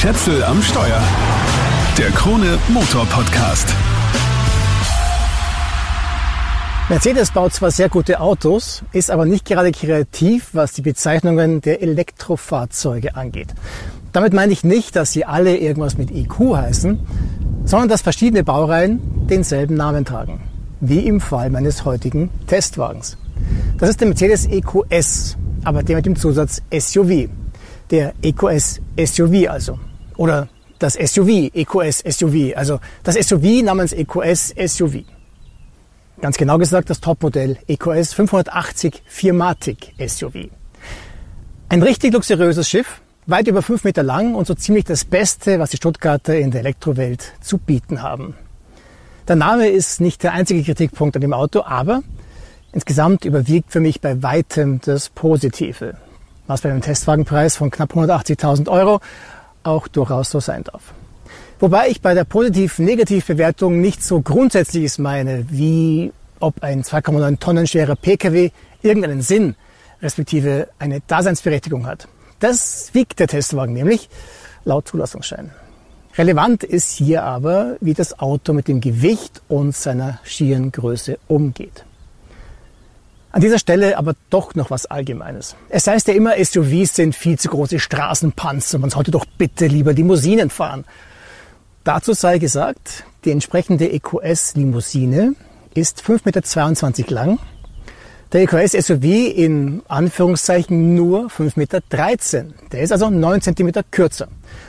Schätzel am Steuer. Der Krone Motor Podcast. Mercedes baut zwar sehr gute Autos, ist aber nicht gerade kreativ, was die Bezeichnungen der Elektrofahrzeuge angeht. Damit meine ich nicht, dass sie alle irgendwas mit IQ heißen, sondern dass verschiedene Baureihen denselben Namen tragen. Wie im Fall meines heutigen Testwagens. Das ist der Mercedes EQS, aber der mit dem Zusatz SUV. Der EQS SUV also. Oder das SUV, EQS SUV, also das SUV namens EQS SUV. Ganz genau gesagt das Topmodell EQS 580 Firmatic SUV. Ein richtig luxuriöses Schiff, weit über fünf Meter lang und so ziemlich das Beste, was die Stuttgarter in der Elektrowelt zu bieten haben. Der Name ist nicht der einzige Kritikpunkt an dem Auto, aber insgesamt überwiegt für mich bei weitem das Positive, was bei einem Testwagenpreis von knapp 180.000 Euro auch durchaus so sein darf. Wobei ich bei der Positiv-Negativ-Bewertung nicht so Grundsätzliches meine, wie ob ein 2,9 Tonnen schwerer Pkw irgendeinen Sinn, respektive eine Daseinsberechtigung hat. Das wiegt der Testwagen nämlich laut Zulassungsschein. Relevant ist hier aber, wie das Auto mit dem Gewicht und seiner schieren Größe umgeht. An dieser Stelle aber doch noch was Allgemeines. Es heißt ja immer, SUVs sind viel zu große Straßenpanzer. Man sollte doch bitte lieber Limousinen fahren. Dazu sei gesagt, die entsprechende EQS-Limousine ist 5,22 Meter lang. Der EQS SUV in Anführungszeichen nur 5,13 Meter. Der ist also 9 cm kürzer.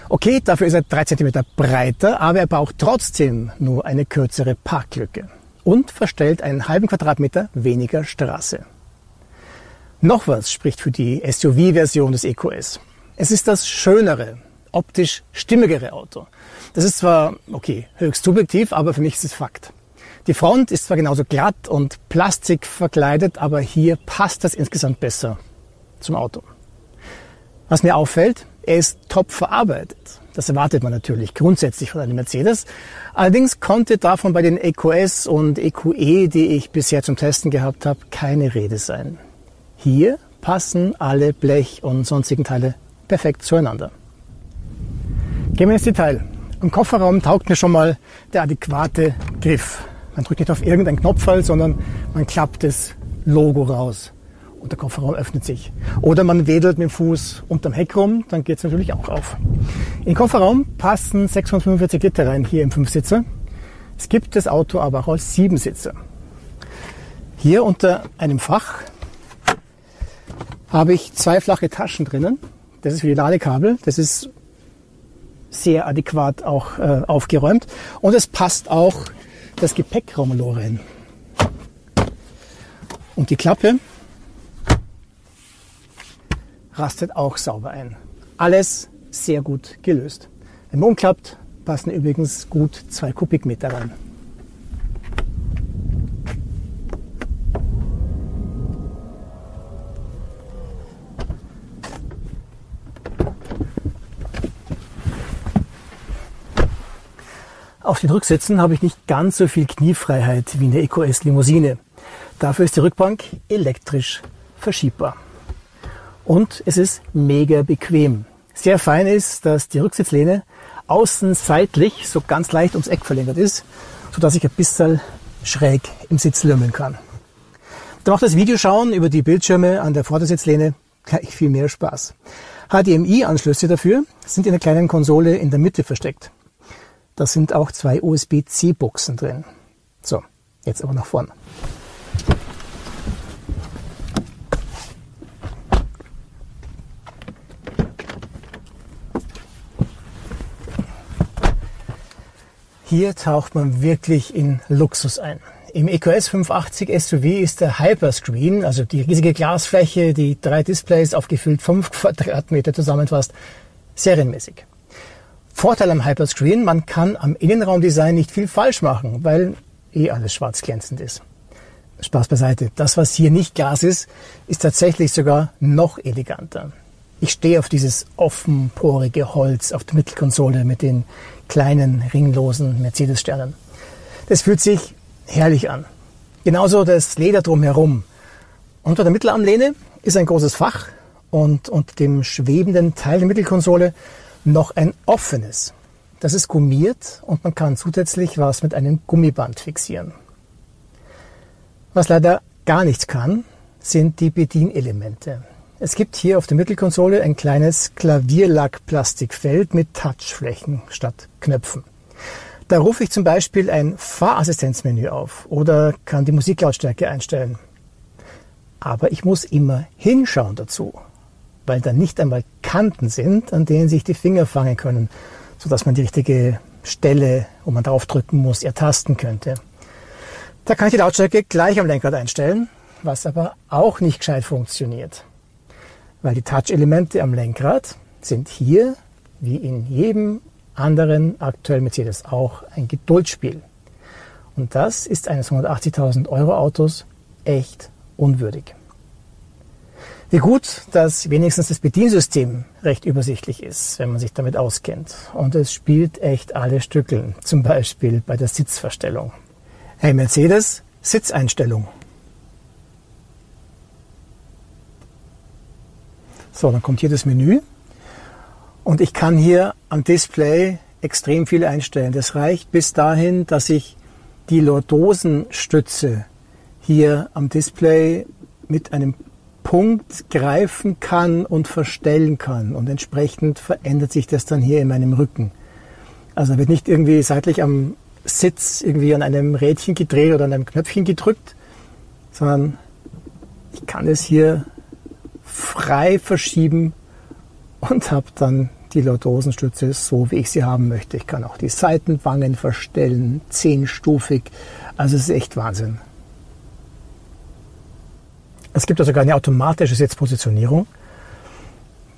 Okay, dafür ist er 3 cm breiter, aber er braucht trotzdem nur eine kürzere Parklücke und verstellt einen halben Quadratmeter weniger Straße. Noch was spricht für die SUV-Version des EQS. Es ist das schönere, optisch stimmigere Auto. Das ist zwar, okay, höchst subjektiv, aber für mich ist es Fakt. Die Front ist zwar genauso glatt und Plastik verkleidet, aber hier passt das insgesamt besser zum Auto. Was mir auffällt, er ist top verarbeitet. Das erwartet man natürlich grundsätzlich von einem Mercedes. Allerdings konnte davon bei den EQS und EQE, die ich bisher zum Testen gehabt habe, keine Rede sein. Hier passen alle Blech- und sonstigen Teile perfekt zueinander. Gehen wir ins Detail. Im Kofferraum taugt mir schon mal der adäquate Griff. Man drückt nicht auf irgendeinen Knopf, sondern man klappt das Logo raus und der Kofferraum öffnet sich. Oder man wedelt mit dem Fuß unterm Heck rum, dann geht es natürlich auch auf. In den Kofferraum passen 645 Liter rein, hier im Fünfsitzer. Es gibt das Auto aber auch als Siebensitzer. Hier unter einem Fach habe ich zwei flache Taschen drinnen. Das ist für die Ladekabel. Das ist sehr adäquat auch äh, aufgeräumt. Und es passt auch das Gepäckraumloch rein. Und die Klappe rastet auch sauber ein. Alles sehr gut gelöst. Man umklappt, passen übrigens gut zwei Kubikmeter rein. Auf den Rücksitzen habe ich nicht ganz so viel Kniefreiheit wie in der EcoS Limousine. Dafür ist die Rückbank elektrisch verschiebbar. Und es ist mega bequem. Sehr fein ist, dass die Rücksitzlehne außen seitlich so ganz leicht ums Eck verlängert ist, sodass ich ein bisschen schräg im Sitz lümmeln kann. Da macht das Videoschauen über die Bildschirme an der Vordersitzlehne gleich viel mehr Spaß. HDMI-Anschlüsse dafür sind in der kleinen Konsole in der Mitte versteckt. Da sind auch zwei USB-C-Buchsen drin. So, jetzt aber nach vorne. Hier taucht man wirklich in Luxus ein. Im EQS 580 SUV ist der Hyperscreen, also die riesige Glasfläche, die drei Displays auf gefüllt 5 Quadratmeter zusammenfasst, serienmäßig. Vorteil am Hyperscreen, man kann am Innenraumdesign nicht viel falsch machen, weil eh alles schwarz glänzend ist. Spaß beiseite. Das, was hier nicht Glas ist, ist tatsächlich sogar noch eleganter. Ich stehe auf dieses offenporige Holz auf der Mittelkonsole mit den kleinen, ringlosen Mercedes-Sternen. Das fühlt sich herrlich an. Genauso das Leder drumherum. Unter der Mittelarmlehne ist ein großes Fach und unter dem schwebenden Teil der Mittelkonsole noch ein offenes. Das ist gummiert und man kann zusätzlich was mit einem Gummiband fixieren. Was leider gar nichts kann, sind die Bedienelemente. Es gibt hier auf der Mittelkonsole ein kleines Klavierlackplastikfeld mit Touchflächen statt Knöpfen. Da rufe ich zum Beispiel ein Fahrassistenzmenü auf oder kann die Musiklautstärke einstellen. Aber ich muss immer hinschauen dazu, weil da nicht einmal Kanten sind, an denen sich die Finger fangen können, sodass man die richtige Stelle, wo man draufdrücken muss, ertasten könnte. Da kann ich die Lautstärke gleich am Lenkrad einstellen, was aber auch nicht gescheit funktioniert weil die Touch-Elemente am Lenkrad sind hier, wie in jedem anderen aktuell Mercedes auch, ein Geduldsspiel. Und das ist eines 180.000 Euro Autos echt unwürdig. Wie gut, dass wenigstens das Bediensystem recht übersichtlich ist, wenn man sich damit auskennt. Und es spielt echt alle Stückeln, zum Beispiel bei der Sitzverstellung. Hey Mercedes, Sitzeinstellung. So, dann kommt hier das Menü und ich kann hier am Display extrem viel einstellen. Das reicht bis dahin, dass ich die Lordosenstütze hier am Display mit einem Punkt greifen kann und verstellen kann. Und entsprechend verändert sich das dann hier in meinem Rücken. Also wird nicht irgendwie seitlich am Sitz irgendwie an einem Rädchen gedreht oder an einem Knöpfchen gedrückt, sondern ich kann es hier frei verschieben und habe dann die Lordosenstütze so, wie ich sie haben möchte. Ich kann auch die Seitenwangen verstellen, zehnstufig. Also es ist echt Wahnsinn. Es gibt also sogar eine automatische Sitzpositionierung.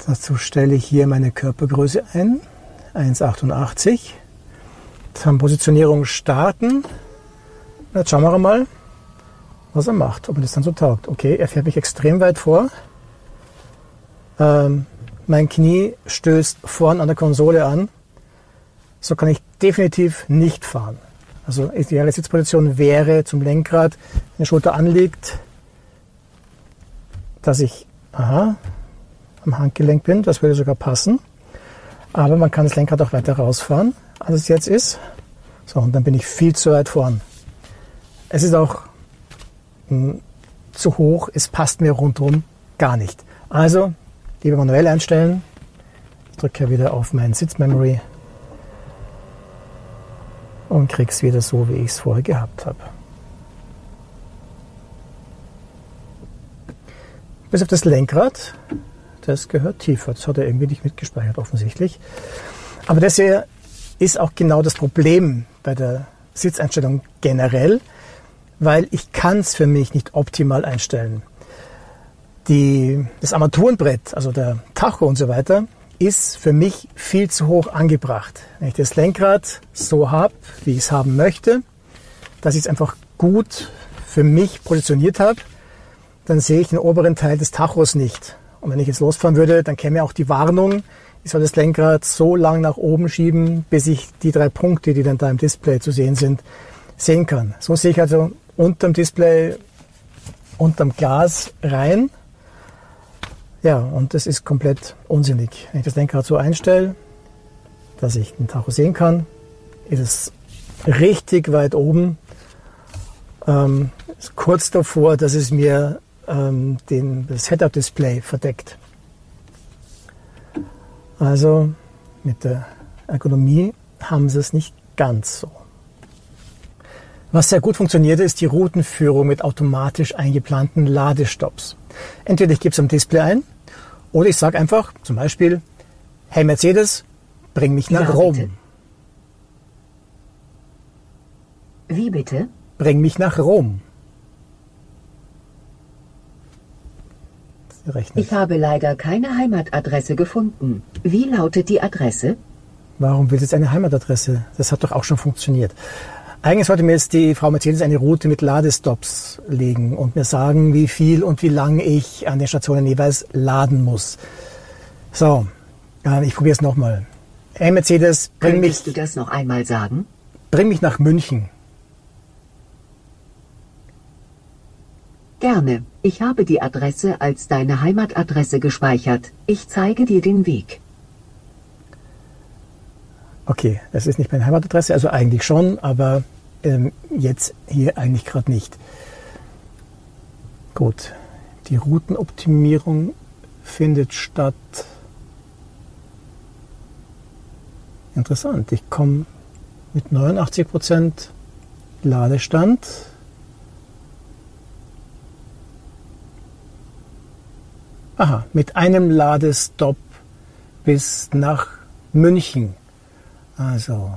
Dazu stelle ich hier meine Körpergröße ein, 1,88. Dann Positionierung starten. Jetzt schauen wir mal, was er macht, ob er das dann so taugt. Okay, er fährt mich extrem weit vor. Ähm, mein Knie stößt vorn an der Konsole an. So kann ich definitiv nicht fahren. Also ideale Sitzposition wäre zum Lenkrad, wenn die Schulter anliegt, dass ich aha, am Handgelenk bin. Das würde sogar passen. Aber man kann das Lenkrad auch weiter rausfahren, als es jetzt ist. So, und dann bin ich viel zu weit vorn. Es ist auch mh, hm, zu hoch, es passt mir rundherum gar nicht. Also Lieber manuell einstellen. Ich drücke wieder auf mein Sitzmemory und kriege es wieder so, wie ich es vorher gehabt habe. Bis auf das Lenkrad, das gehört tiefer. Das hat er irgendwie nicht mitgespeichert, offensichtlich. Aber das hier ist auch genau das Problem bei der Sitzeinstellung generell, weil ich kann es für mich nicht optimal einstellen die, das Armaturenbrett, also der Tacho und so weiter, ist für mich viel zu hoch angebracht. Wenn ich das Lenkrad so habe, wie ich es haben möchte, dass ich es einfach gut für mich positioniert habe, dann sehe ich den oberen Teil des Tachos nicht. Und wenn ich jetzt losfahren würde, dann käme auch die Warnung, ich soll das Lenkrad so lang nach oben schieben, bis ich die drei Punkte, die dann da im Display zu sehen sind, sehen kann. So sehe ich also unterm Display, unterm Glas rein ja, und das ist komplett unsinnig. Wenn ich das Lenkrad so einstelle, dass ich den Tacho sehen kann, ist es richtig weit oben. Ähm, kurz davor, dass es mir ähm, den, das Head-Up-Display verdeckt. Also mit der Ergonomie haben sie es nicht ganz so. Was sehr gut funktioniert, ist die Routenführung mit automatisch eingeplanten Ladestops. Entweder ich gebe es am Display ein oder ich sage einfach zum Beispiel, hey Mercedes, bring mich nach ja, Rom. Bitte. Wie bitte? Bring mich nach Rom. Ich habe leider keine Heimatadresse gefunden. Wie lautet die Adresse? Warum will jetzt eine Heimatadresse? Das hat doch auch schon funktioniert. Eigentlich sollte mir jetzt die Frau Mercedes eine Route mit Ladestops legen und mir sagen, wie viel und wie lange ich an den Stationen jeweils laden muss. So, ich probiere es nochmal. Hey Mercedes, bring Könntest mich. du das noch einmal sagen? Bring mich nach München. Gerne. Ich habe die Adresse als deine Heimatadresse gespeichert. Ich zeige dir den Weg. Okay, das ist nicht meine Heimatadresse, also eigentlich schon, aber ähm, jetzt hier eigentlich gerade nicht. Gut, die Routenoptimierung findet statt. Interessant, ich komme mit 89% Ladestand. Aha, mit einem Ladestopp bis nach München. Also,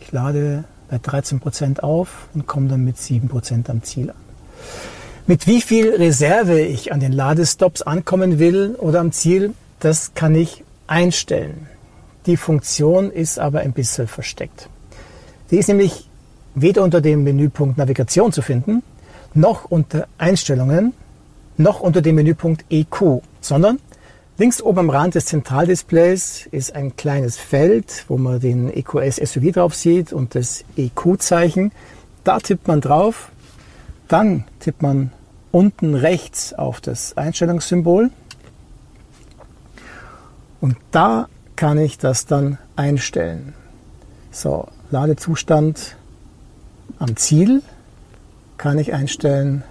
ich lade bei 13% auf und komme dann mit 7% am Ziel an. Mit wie viel Reserve ich an den Ladestops ankommen will oder am Ziel, das kann ich einstellen. Die Funktion ist aber ein bisschen versteckt. Die ist nämlich weder unter dem Menüpunkt Navigation zu finden, noch unter Einstellungen, noch unter dem Menüpunkt EQ, sondern links oben am Rand des Zentraldisplays ist ein kleines Feld, wo man den EQS SUV drauf sieht und das EQ-Zeichen. Da tippt man drauf, dann tippt man unten rechts auf das Einstellungssymbol und da kann ich das dann einstellen. So, Ladezustand am Ziel kann ich einstellen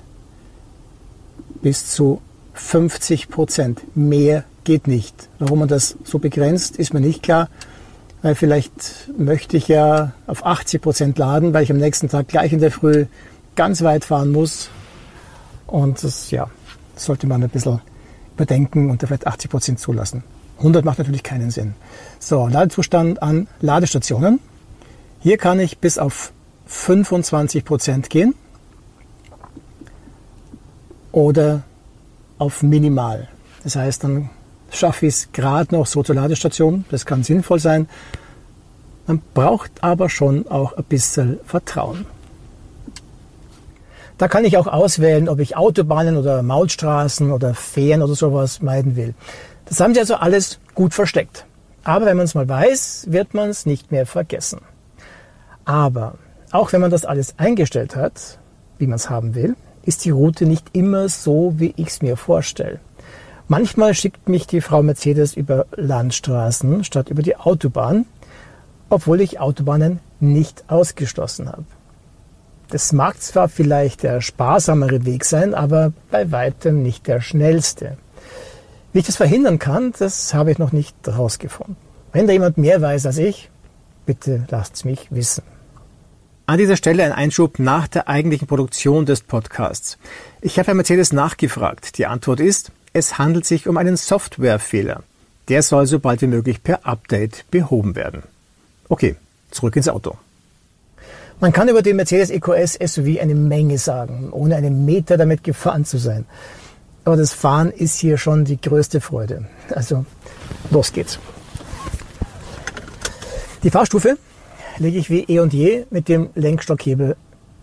bis zu 50 Prozent. Mehr geht nicht. Warum man das so begrenzt, ist mir nicht klar. Weil vielleicht möchte ich ja auf 80 Prozent laden, weil ich am nächsten Tag gleich in der Früh ganz weit fahren muss. Und das, ja, sollte man ein bisschen überdenken und vielleicht 80 Prozent zulassen. 100 macht natürlich keinen Sinn. So, Ladezustand an Ladestationen. Hier kann ich bis auf 25 Prozent gehen oder auf minimal. Das heißt, dann schaffe ich es gerade noch so zur Ladestation. Das kann sinnvoll sein. Man braucht aber schon auch ein bisschen Vertrauen. Da kann ich auch auswählen, ob ich Autobahnen oder Mautstraßen oder Fähren oder sowas meiden will. Das haben sie also alles gut versteckt. Aber wenn man es mal weiß, wird man es nicht mehr vergessen. Aber auch wenn man das alles eingestellt hat, wie man es haben will, ist die Route nicht immer so, wie ich es mir vorstelle. Manchmal schickt mich die Frau Mercedes über Landstraßen statt über die Autobahn, obwohl ich Autobahnen nicht ausgeschlossen habe. Das mag zwar vielleicht der sparsamere Weg sein, aber bei weitem nicht der schnellste. Wie ich das verhindern kann, das habe ich noch nicht herausgefunden. Wenn da jemand mehr weiß als ich, bitte lasst es mich wissen. An dieser Stelle ein Einschub nach der eigentlichen Produktion des Podcasts. Ich habe bei Mercedes nachgefragt. Die Antwort ist, es handelt sich um einen Softwarefehler. Der soll so bald wie möglich per Update behoben werden. Okay, zurück ins Auto. Man kann über den Mercedes EQS SUV eine Menge sagen, ohne einen Meter damit gefahren zu sein. Aber das Fahren ist hier schon die größte Freude. Also los geht's. Die Fahrstufe lege ich wie eh und je mit dem Lenkstockhebel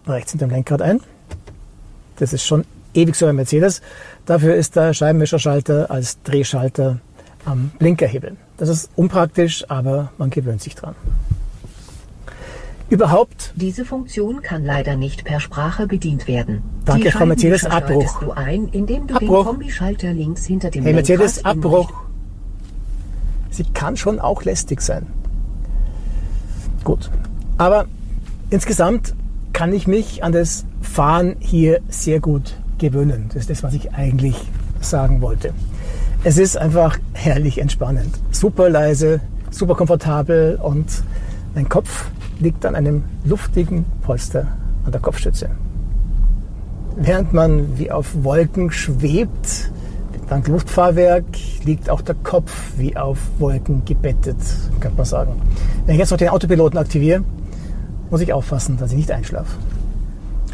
rechts hinterm Lenkrad ein. Das ist schon ewig so ein Mercedes. Dafür ist der Scheibenwischerschalter als Drehschalter am Blinkerhebel. Das ist unpraktisch, aber man gewöhnt sich dran überhaupt. Diese Funktion kann leider nicht per Sprache bedient werden. Danke, Frau Mercedes, Abbruch. Du ein, indem du Abbruch. den Kombischalter links hinter dem Hey Mercedes, Lenkrad Abbruch. Sie kann schon auch lästig sein. Gut. Aber insgesamt kann ich mich an das Fahren hier sehr gut gewöhnen. Das ist das, was ich eigentlich sagen wollte. Es ist einfach herrlich entspannend. Super leise, super komfortabel und mein Kopf liegt an einem luftigen Polster an der Kopfstütze. Während man wie auf Wolken schwebt, dank Luftfahrwerk, liegt auch der Kopf wie auf Wolken gebettet, könnte man sagen. Wenn ich jetzt noch den Autopiloten aktiviere, muss ich aufpassen, dass ich nicht einschlafe.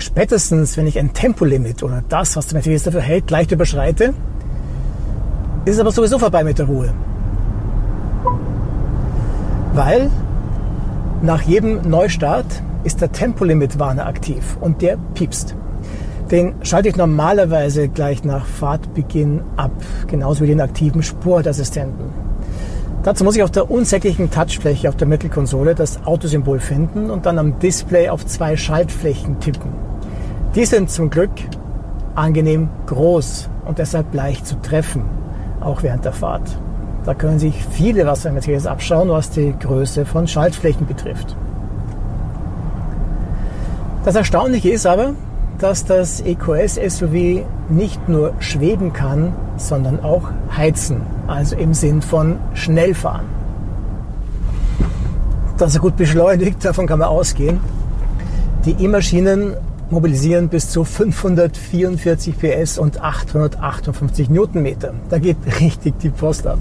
Spätestens, wenn ich ein Tempolimit oder das, was der Mercedes dafür hält, leicht überschreite, ist es aber sowieso vorbei mit der Ruhe. Weil nach jedem Neustart ist der Tempolimit-Warner aktiv und der piepst. Den schalte ich normalerweise gleich nach Fahrtbeginn ab, genauso wie den aktiven Spurtassistenten. Dazu muss ich auf der unsäglichen Touchfläche auf der Mittelkonsole das Autosymbol finden und dann am Display auf zwei Schaltflächen tippen. Die sind zum Glück angenehm groß und deshalb leicht zu treffen, auch während der Fahrt. Da können sich viele was bei Mercedes abschauen, was die Größe von Schaltflächen betrifft. Das Erstaunliche ist aber, dass das EQS SUV nicht nur schweben kann, sondern auch heizen, also im Sinn von schnell fahren. Dass er gut beschleunigt, davon kann man ausgehen. Die E-Maschinen mobilisieren bis zu 544 PS und 858 Newtonmeter. Da geht richtig die Post ab.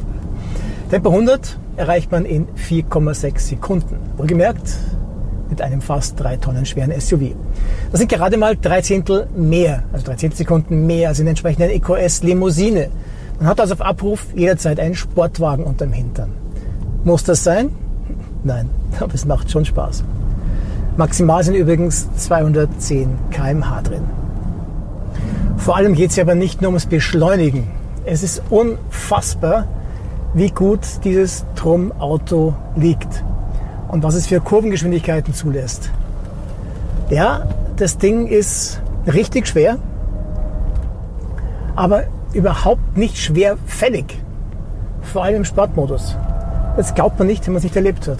Tempo 100 erreicht man in 4,6 Sekunden. Wohlgemerkt, mit einem fast drei Tonnen schweren SUV. Das sind gerade mal drei Zehntel mehr, also drei Zehntel Sekunden mehr als in der entsprechenden EQS Limousine. Man hat also auf Abruf jederzeit einen Sportwagen unterm Hintern. Muss das sein? Nein, aber es macht schon Spaß. Maximal sind übrigens 210 km/h drin. Vor allem geht es hier aber nicht nur ums Beschleunigen. Es ist unfassbar, wie gut dieses Trum-Auto liegt und was es für Kurvengeschwindigkeiten zulässt. Ja, das Ding ist richtig schwer, aber überhaupt nicht schwerfällig. Vor allem im Sportmodus. Das glaubt man nicht, wenn man es nicht erlebt hat.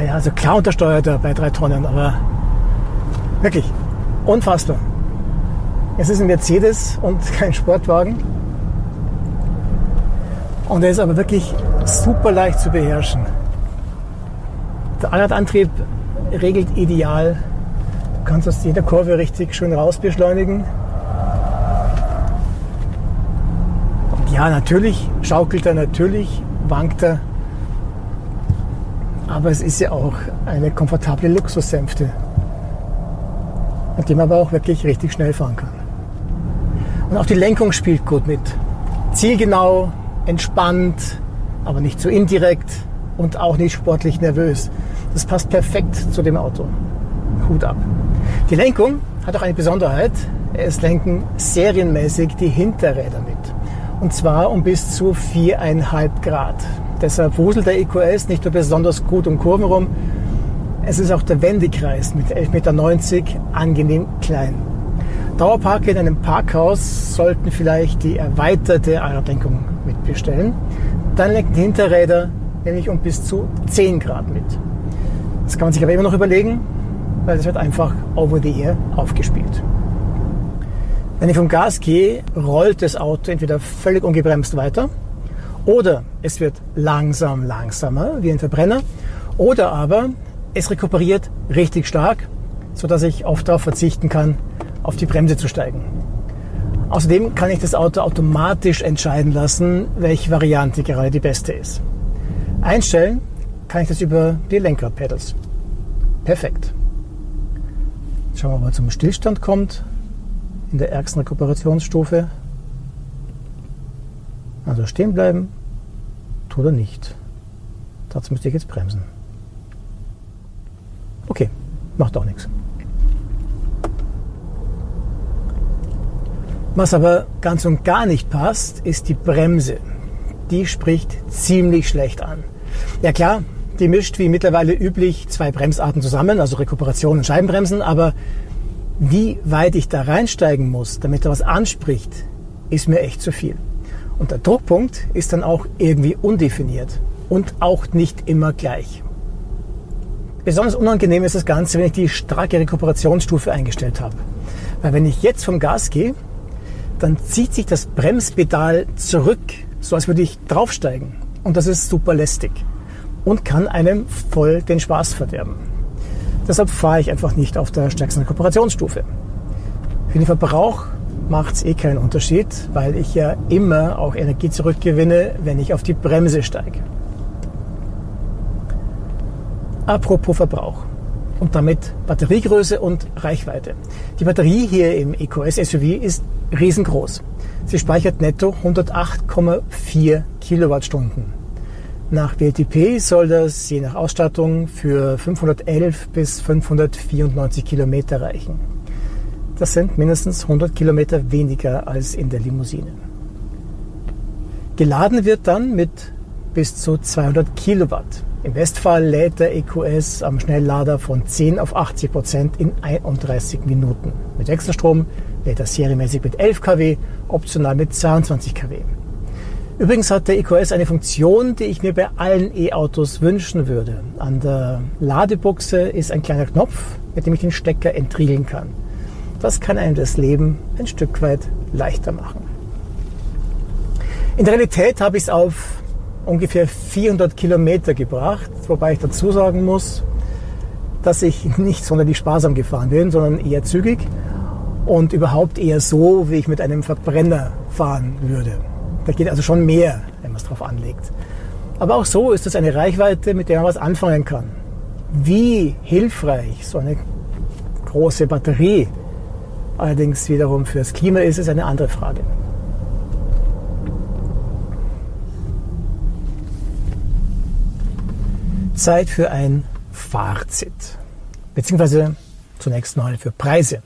Naja, also klar untersteuert er bei drei Tonnen, aber wirklich unfassbar. Es ist ein Mercedes und kein Sportwagen. Und er ist aber wirklich super leicht zu beherrschen. Der Allradantrieb regelt ideal. Du kannst aus jeder Kurve richtig schön raus beschleunigen. Und ja, natürlich schaukelt er, natürlich wankt er. Aber es ist ja auch eine komfortable Luxussänfte, mit dem man aber auch wirklich richtig schnell fahren kann. Und auch die Lenkung spielt gut mit. Zielgenau, entspannt, aber nicht zu so indirekt und auch nicht sportlich nervös. Das passt perfekt zu dem Auto. Hut ab. Die Lenkung hat auch eine Besonderheit. Es lenken serienmäßig die Hinterräder mit. Und zwar um bis zu 4,5 Grad. Deshalb wuselt der EQS nicht nur besonders gut um Kurven rum, es ist auch der Wendekreis mit 11,90 Meter angenehm klein. Dauerparke in einem Parkhaus sollten vielleicht die erweiterte Allradlenkung mitbestellen. Dann lenken die Hinterräder nämlich um bis zu 10 Grad mit. Das kann man sich aber immer noch überlegen, weil es wird einfach over the air aufgespielt. Wenn ich vom Gas gehe, rollt das Auto entweder völlig ungebremst weiter oder es wird langsam langsamer wie ein Verbrenner oder aber es rekuperiert richtig stark, sodass ich oft darauf verzichten kann, auf die Bremse zu steigen. Außerdem kann ich das Auto automatisch entscheiden lassen, welche Variante gerade die beste ist. Einstellen kann ich das über die Lenkerpedals. Perfekt. schauen wir mal, ob er zum Stillstand kommt in der ärgsten Rekuperationsstufe. Also stehen bleiben, tut er nicht. Dazu müsste ich jetzt bremsen. Okay, macht auch nichts. Was aber ganz und gar nicht passt, ist die Bremse. Die spricht ziemlich schlecht an. Ja klar, die mischt wie mittlerweile üblich zwei Bremsarten zusammen, also Rekuperation und Scheibenbremsen, aber wie weit ich da reinsteigen muss, damit er was anspricht, ist mir echt zu viel. Und der Druckpunkt ist dann auch irgendwie undefiniert und auch nicht immer gleich. Besonders unangenehm ist das Ganze, wenn ich die starke Rekuperationsstufe eingestellt habe. Weil wenn ich jetzt vom Gas gehe, dann zieht sich das Bremspedal zurück, so als würde ich draufsteigen. Und das ist super lästig und kann einem voll den Spaß verderben. Deshalb fahre ich einfach nicht auf der stärksten Kooperationsstufe. Für den Verbrauch macht es eh keinen Unterschied, weil ich ja immer auch Energie zurückgewinne, wenn ich auf die Bremse steige. Apropos Verbrauch und damit Batteriegröße und Reichweite. Die Batterie hier im EQS SUV ist riesengroß. Sie speichert netto 108,4 Kilowattstunden. Nach WLTP soll das je nach Ausstattung für 511 bis 594 Kilometer reichen. Das sind mindestens 100 Kilometer weniger als in der Limousine. Geladen wird dann mit bis zu 200 Kilowatt. Im Westfall lädt der EQS am Schnelllader von 10 auf 80 Prozent in 31 Minuten. Mit Wechselstrom lädt er serienmäßig mit 11 kW, optional mit 22 kW. Übrigens hat der EQS eine Funktion, die ich mir bei allen E-Autos wünschen würde. An der Ladebuchse ist ein kleiner Knopf, mit dem ich den Stecker entriegeln kann. Das kann einem das Leben ein Stück weit leichter machen. In der Realität habe ich es auf ungefähr 400 Kilometer gebracht, wobei ich dazu sagen muss, dass ich nicht sonderlich sparsam gefahren bin, sondern eher zügig und überhaupt eher so, wie ich mit einem Verbrenner fahren würde. Da geht also schon mehr, wenn man es drauf anlegt. Aber auch so ist es eine Reichweite, mit der man was anfangen kann. Wie hilfreich so eine große Batterie allerdings wiederum fürs Klima ist, ist eine andere Frage. Zeit für ein Fazit. Beziehungsweise zunächst mal für Preise.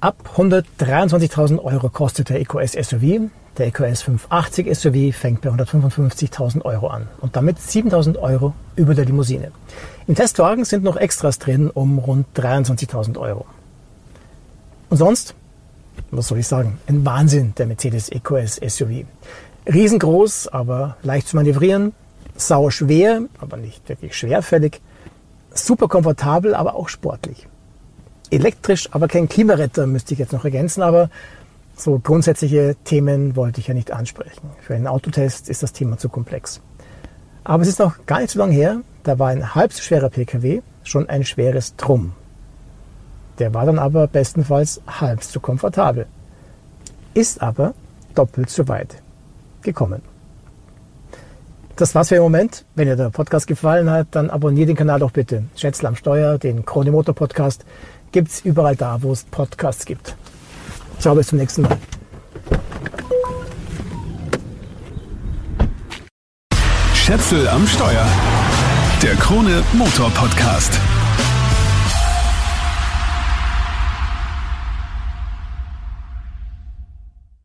Ab 123.000 Euro kostet der EQS SUV. Der EQS 580 SUV fängt bei 155.000 Euro an und damit 7.000 Euro über der Limousine. Im Testwagen sind noch Extras drin um rund 23.000 Euro. Und sonst, was soll ich sagen, ein Wahnsinn der Mercedes EQS SUV. Riesengroß, aber leicht zu manövrieren, sau schwer, aber nicht wirklich schwerfällig, super komfortabel, aber auch sportlich. Elektrisch, aber kein Klimaretter, müsste ich jetzt noch ergänzen, aber so grundsätzliche Themen wollte ich ja nicht ansprechen. Für einen Autotest ist das Thema zu komplex. Aber es ist noch gar nicht so lange her, da war ein halb so schwerer Pkw schon ein schweres Drum. Der war dann aber bestenfalls halb so komfortabel. Ist aber doppelt so weit gekommen. Das war's für den Moment. Wenn dir der Podcast gefallen hat, dann abonniere den Kanal doch bitte. Schätzle am Steuer, den Krone Motor Podcast gibt's überall da, wo es Podcasts gibt. Ciao, bis zum nächsten Mal. Schätzel am Steuer. Der Krone Motor Podcast.